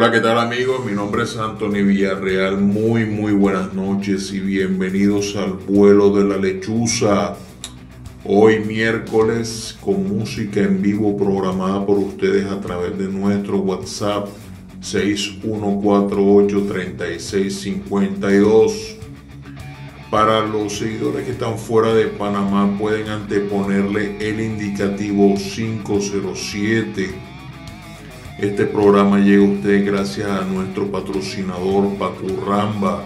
Hola, ¿qué tal amigos? Mi nombre es Anthony Villarreal. Muy, muy buenas noches y bienvenidos al vuelo de la lechuza. Hoy miércoles con música en vivo programada por ustedes a través de nuestro WhatsApp 61483652. Para los seguidores que están fuera de Panamá pueden anteponerle el indicativo 507 este programa llega a usted gracias a nuestro patrocinador Pacurramba,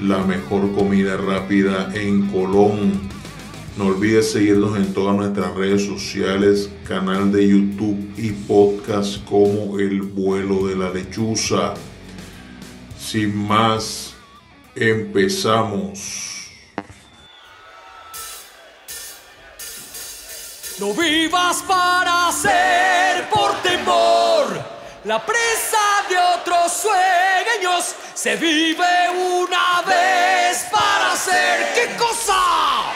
la mejor comida rápida en Colón. No olvide seguirnos en todas nuestras redes sociales, canal de YouTube y podcast como El vuelo de la lechuza. Sin más, empezamos. No vivas para ser por temor, la presa de otros sueños se vive una vez para ser qué cosa.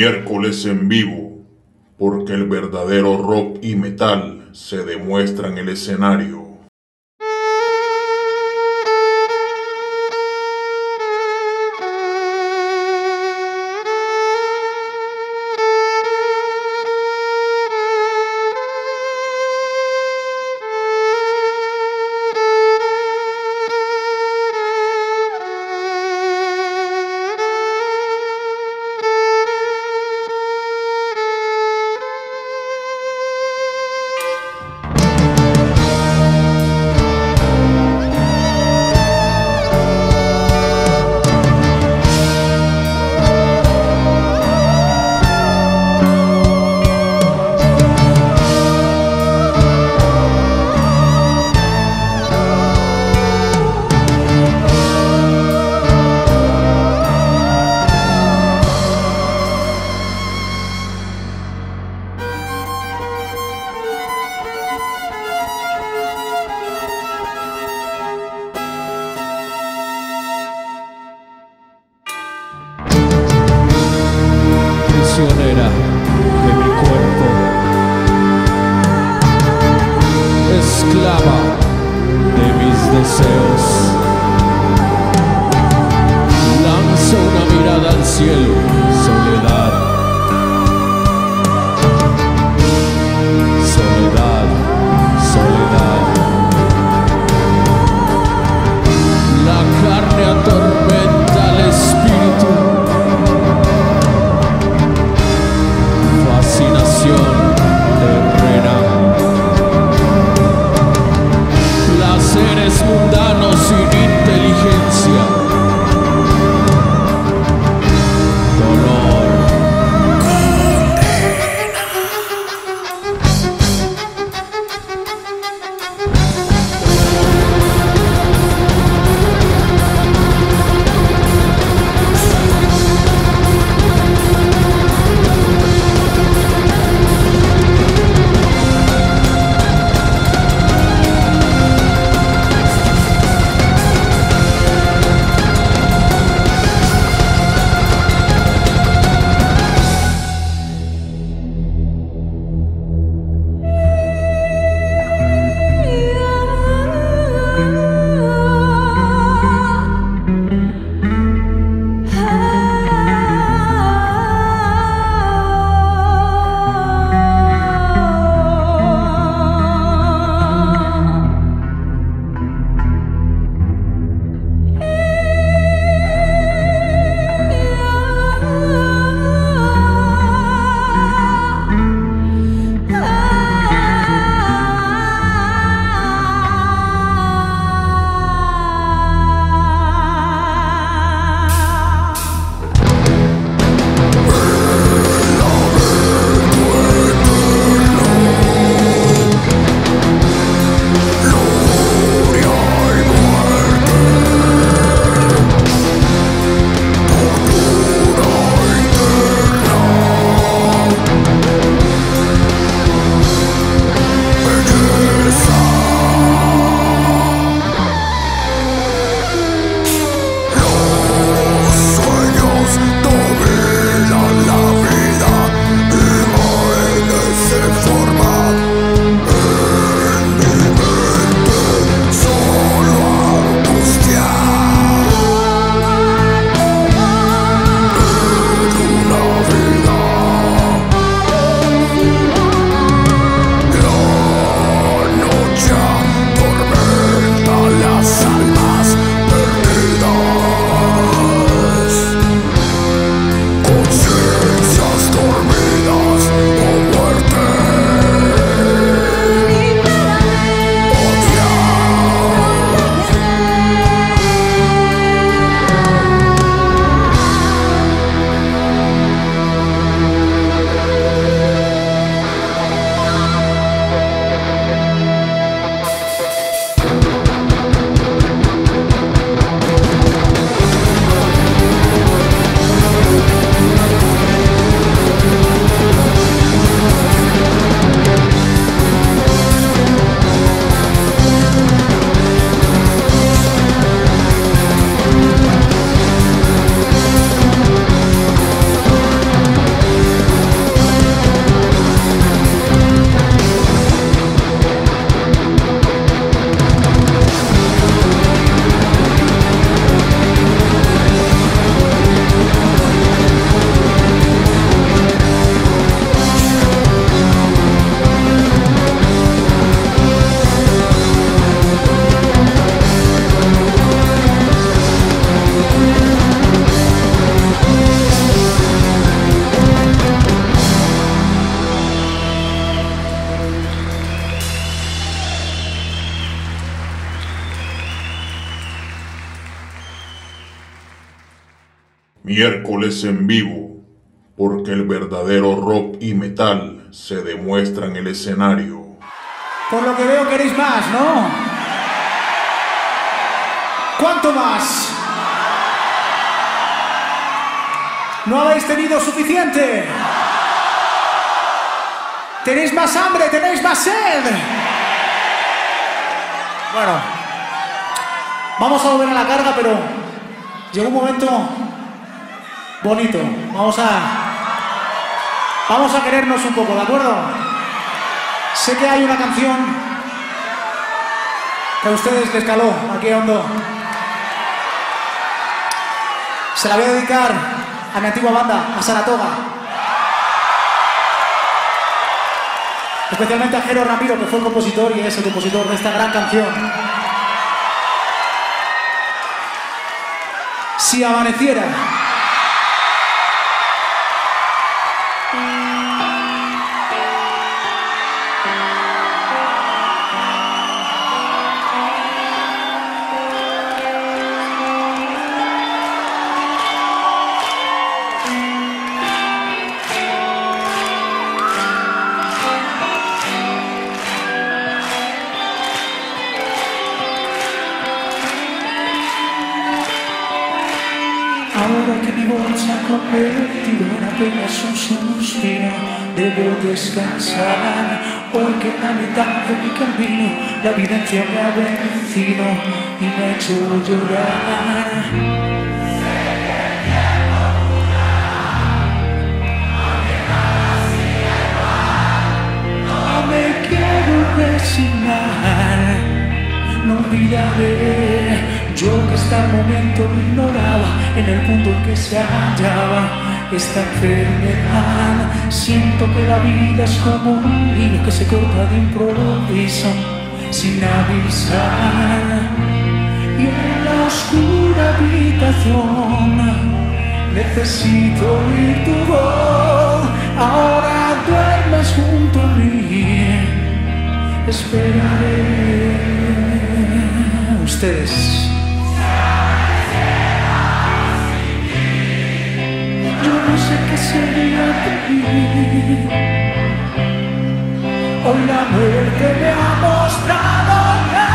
Miércoles en vivo, porque el verdadero rock y metal se demuestra en el escenario. En vivo, porque el verdadero rock y metal se demuestra en el escenario. Por lo que veo queréis más, ¿no? ¿Cuánto más? ¿No habéis tenido suficiente? ¿Tenéis más hambre? ¿Tenéis más sed? Bueno, vamos a volver a la carga, pero llegó un momento bonito. Vamos a. Vamos a querernos un poco, ¿de acuerdo? Sé que hay una canción que a ustedes les caló aquí hondo. Se la voy a dedicar a mi antigua banda, a Saratoga. Especialmente a Jero Ramiro, que fue el compositor y es el compositor de esta gran canción. Si amaneciera. Debo descansar. Hoy que en la mitad de mi camino la evidencia me ha vencido y me ha hecho llorar. Me resignar, no olvidaré yo que hasta el momento lo ignoraba en el punto en que se hallaba esta enfermedad. Siento que la vida es como un hilo que se corta de improviso sin avisar. Y en la oscura habitación necesito oír tu voz. Ahora duermes junto a mí. Esperaré. Ustedes. Yo no sé qué sería de mí. Hoy la muerte me ha mostrado ya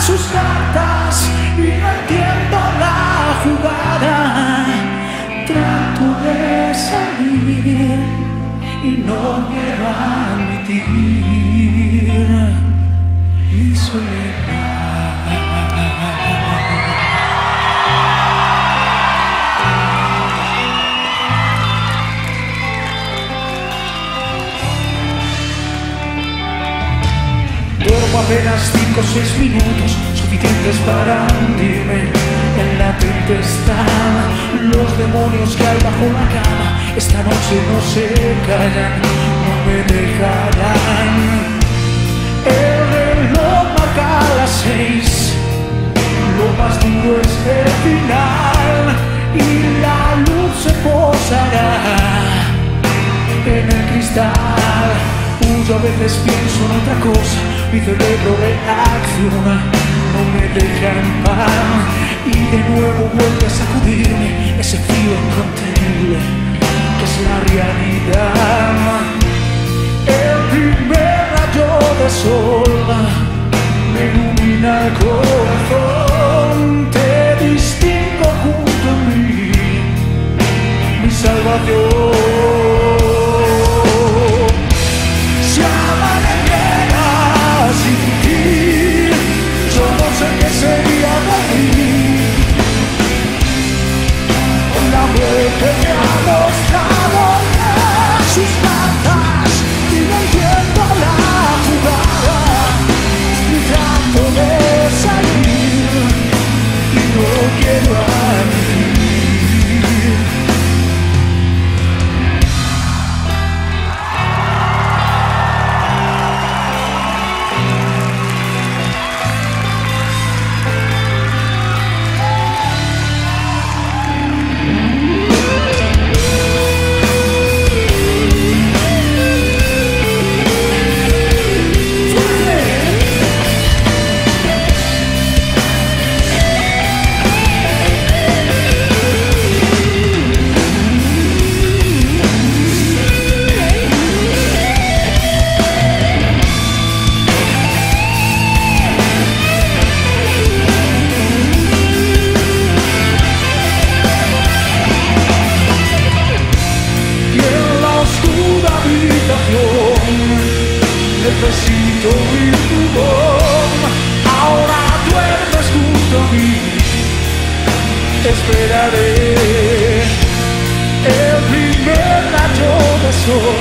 sus cartas y no entiendo la jugada. Trato de salir y no quiero admitir mi soledad. Apenas 5 o 6 minutos, suficientes para hundirme en la tempestad. Los demonios que hay bajo la cama, esta noche no se callan, no me dejarán. El reloj marca las 6, lo más duro es el final y la luz se posará en el cristal. Yo a veces pienso en otra cosa, mi cerebro reacciona, no me deja en paz. Y de nuevo vuelve a sacudirme ese frío incontenible que es la esperaré. El primer rayo de sol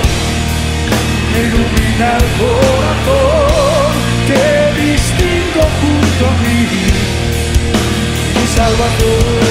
me ilumina el corazón. Te distingo junto a mí mi salvador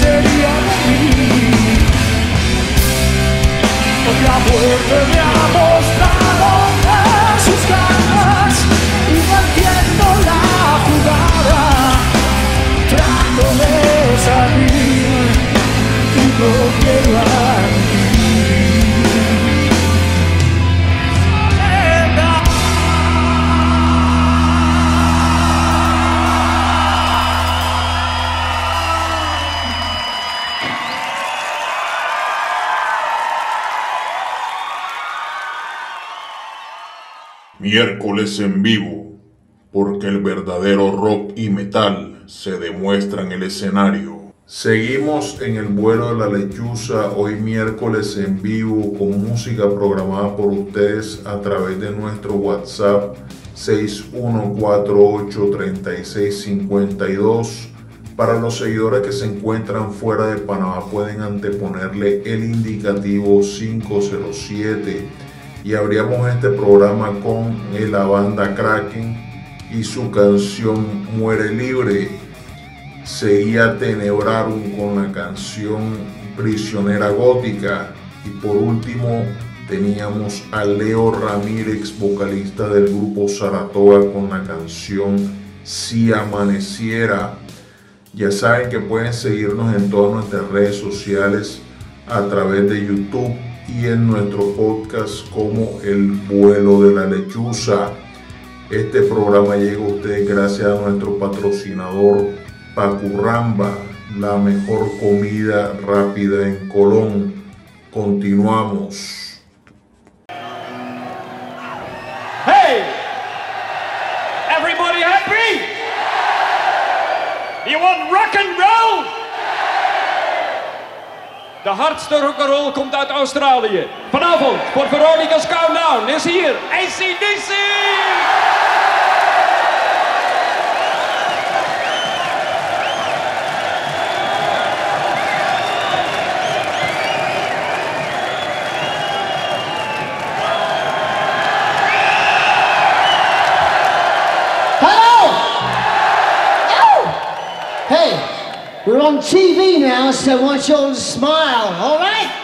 sería de mí. La muerte me ha Miércoles en vivo, porque el verdadero rock y metal se demuestra en el escenario. Seguimos en el vuelo de la lechuza hoy miércoles en vivo con música programada por ustedes a través de nuestro WhatsApp 61483652. Para los seguidores que se encuentran fuera de Panamá pueden anteponerle el indicativo 507 y abríamos este programa con la banda Kraken y su canción Muere Libre. Seguía Tenebrarum con la canción Prisionera Gótica y por último teníamos a Leo Ramírez, vocalista del grupo Saratoga con la canción Si Amaneciera. Ya saben que pueden seguirnos en todas nuestras redes sociales a través de YouTube y en nuestro podcast como El vuelo de la lechuza. Este programa llega a ustedes gracias a nuestro patrocinador Pacurramba, la mejor comida rápida en Colón. Continuamos. De hardste rock'n'roll komt uit Australië. Vanavond voor Veronica's Countdown is hier ACDC! On TV now, so I want you all to smile, all right?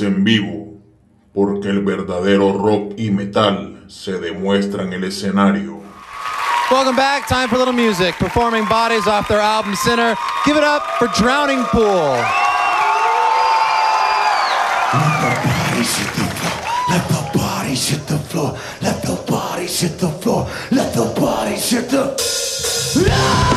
en vivo, porque el verdadero rock y metal se demuestra en el escenario. Welcome back. Time for a little music. Performing Bodies off their album Sinner. Give it up for Drowning Pool. Let the bodies hit the floor. Let the bodies hit the floor. Let the bodies hit the floor. Let the the.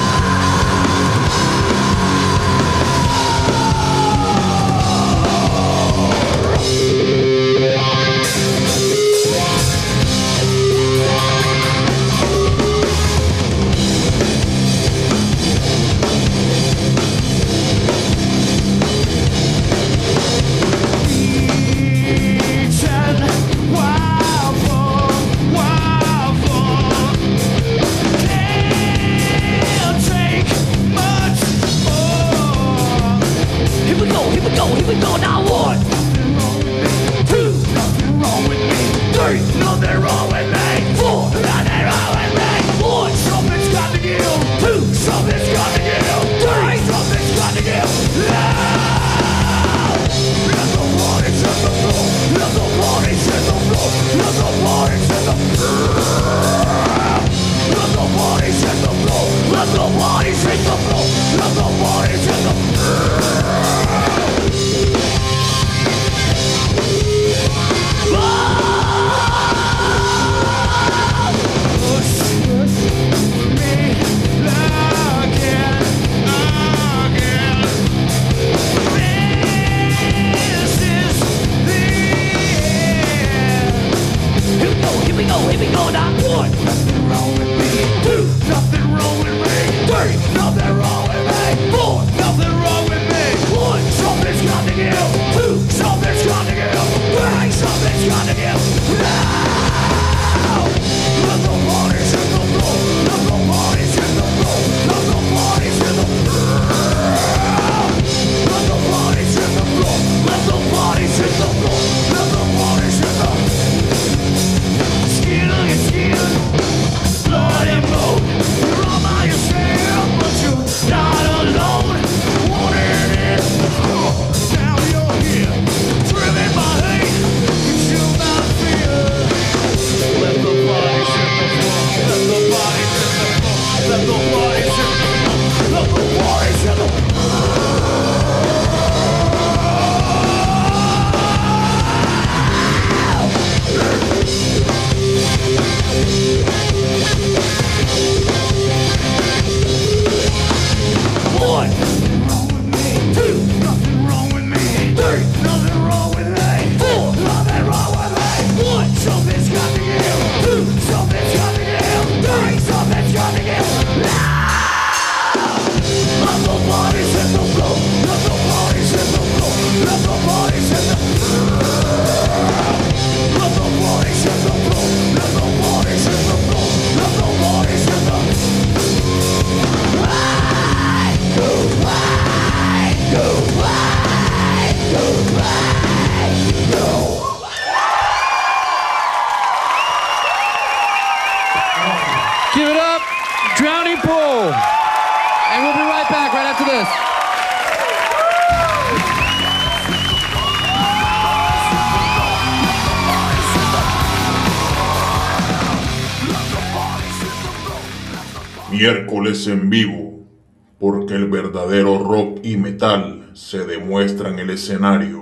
escenario.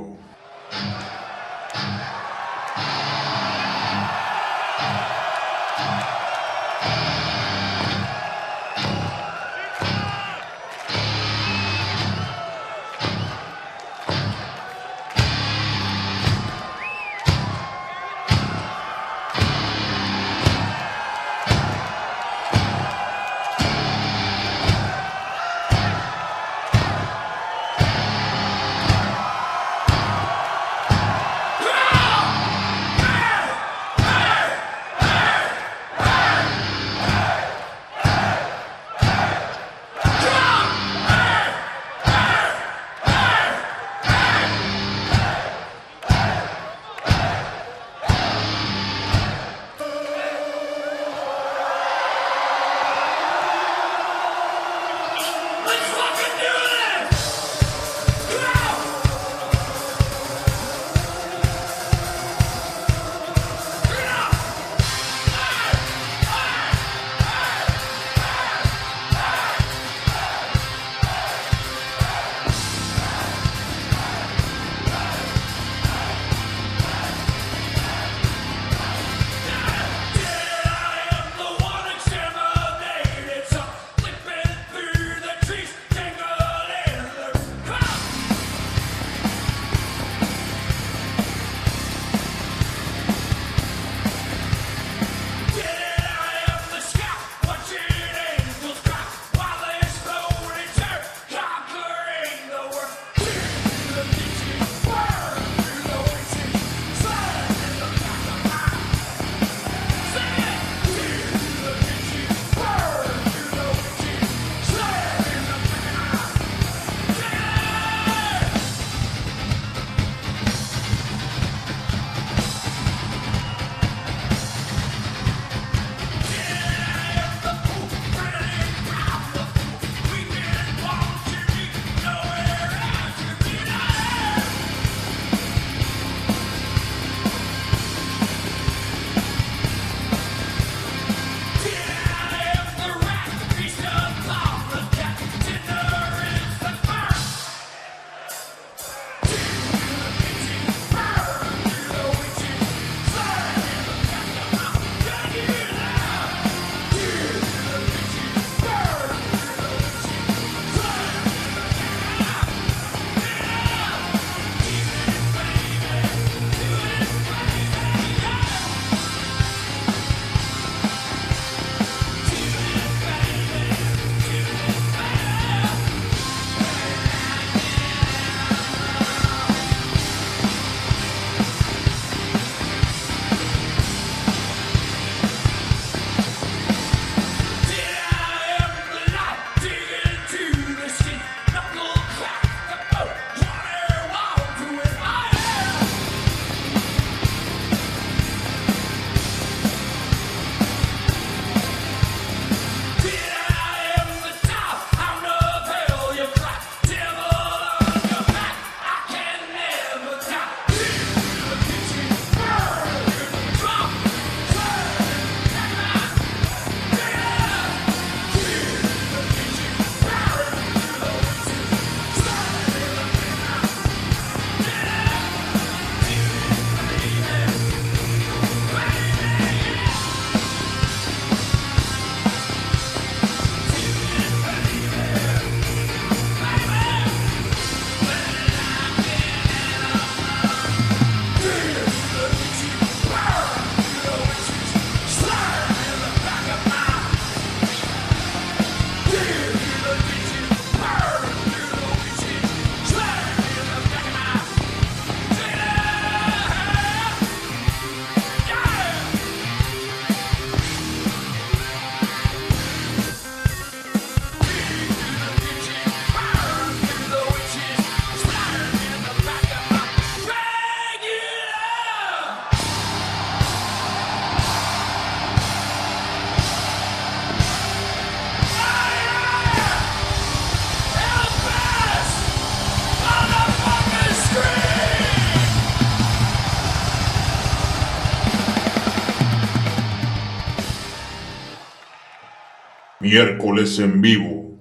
Miércoles en vivo,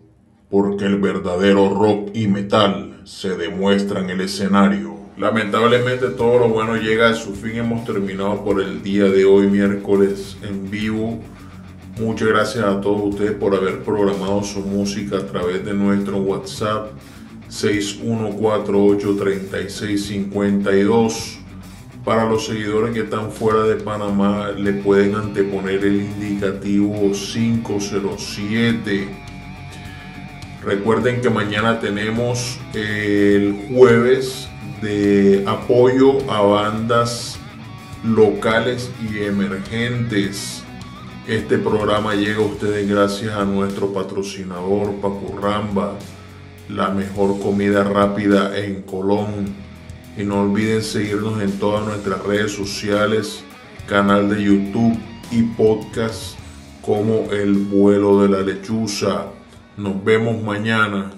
porque el verdadero rock y metal se demuestra en el escenario. Lamentablemente todo lo bueno llega a su fin. Hemos terminado por el día de hoy, miércoles en vivo. Muchas gracias a todos ustedes por haber programado su música a través de nuestro WhatsApp 61483652. Para los seguidores que están fuera de Panamá, le pueden anteponer el indicativo 507. Recuerden que mañana tenemos el jueves de apoyo a bandas locales y emergentes. Este programa llega a ustedes gracias a nuestro patrocinador Pacurramba, la mejor comida rápida en Colón. Y no olviden seguirnos en todas nuestras redes sociales, canal de YouTube y podcast como El vuelo de la lechuza. Nos vemos mañana.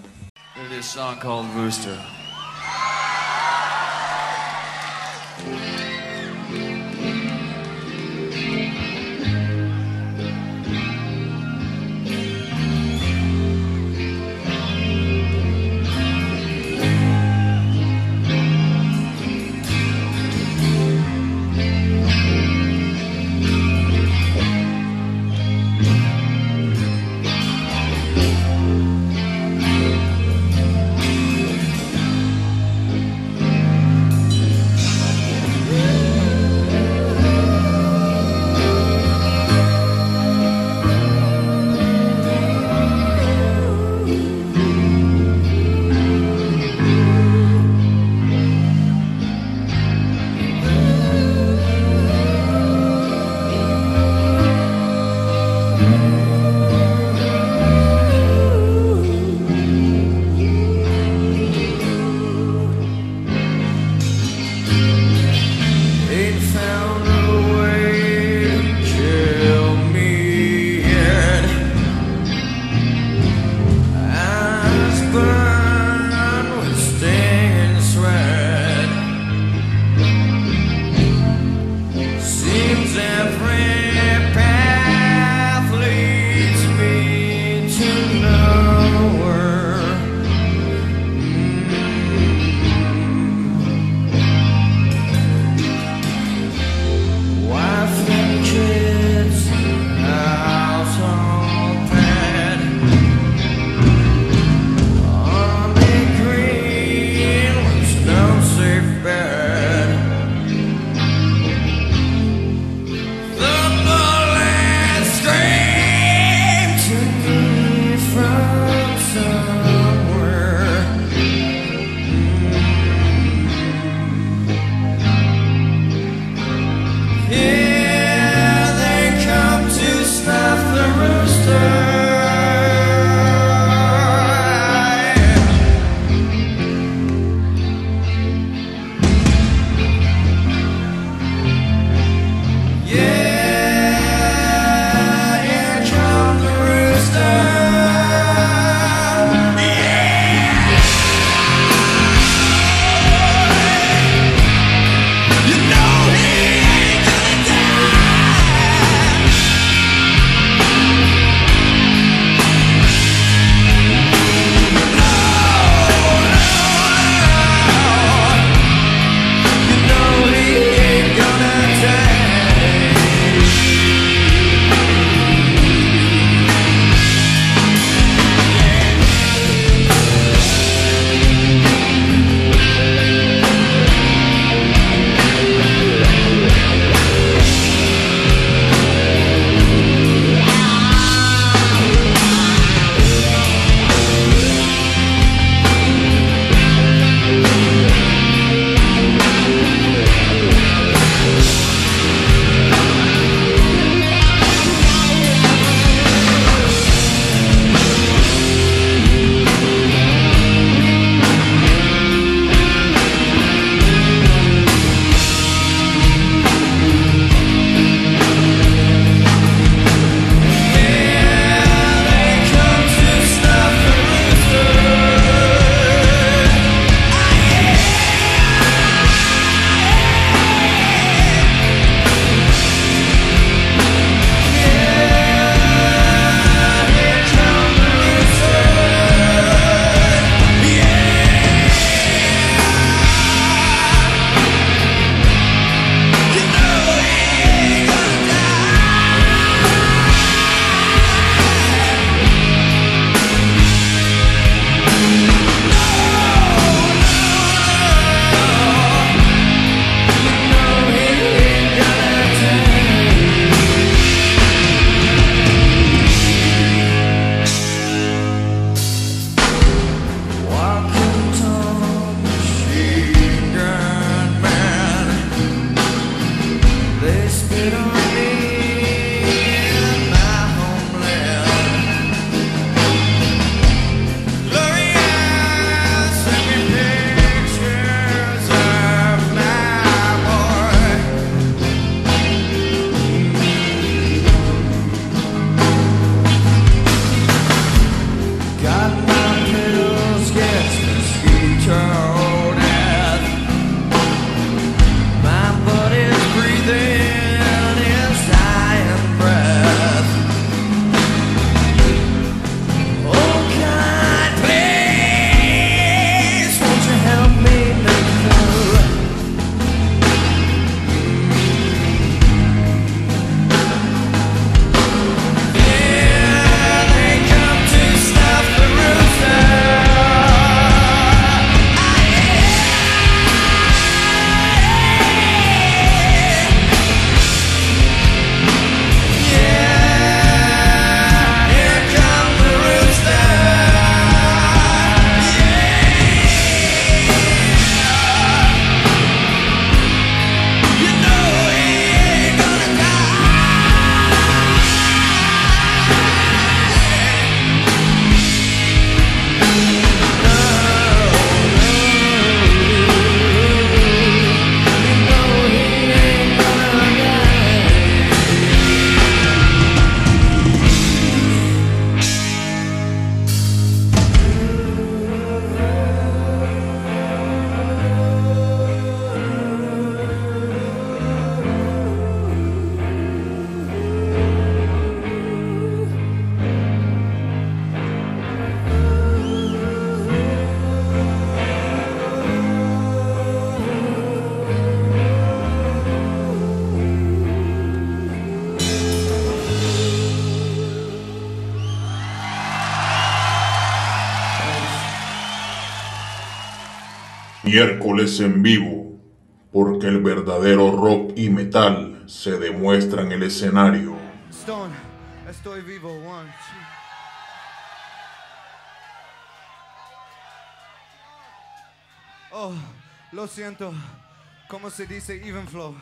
miércoles en vivo, porque el verdadero rock y metal se demuestra en el escenario. Stone, estoy vivo, one, two. Oh, lo siento. ¿Cómo se dice even flow?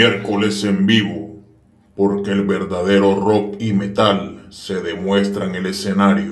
Miércoles en vivo, porque el verdadero rock y metal se demuestra en el escenario.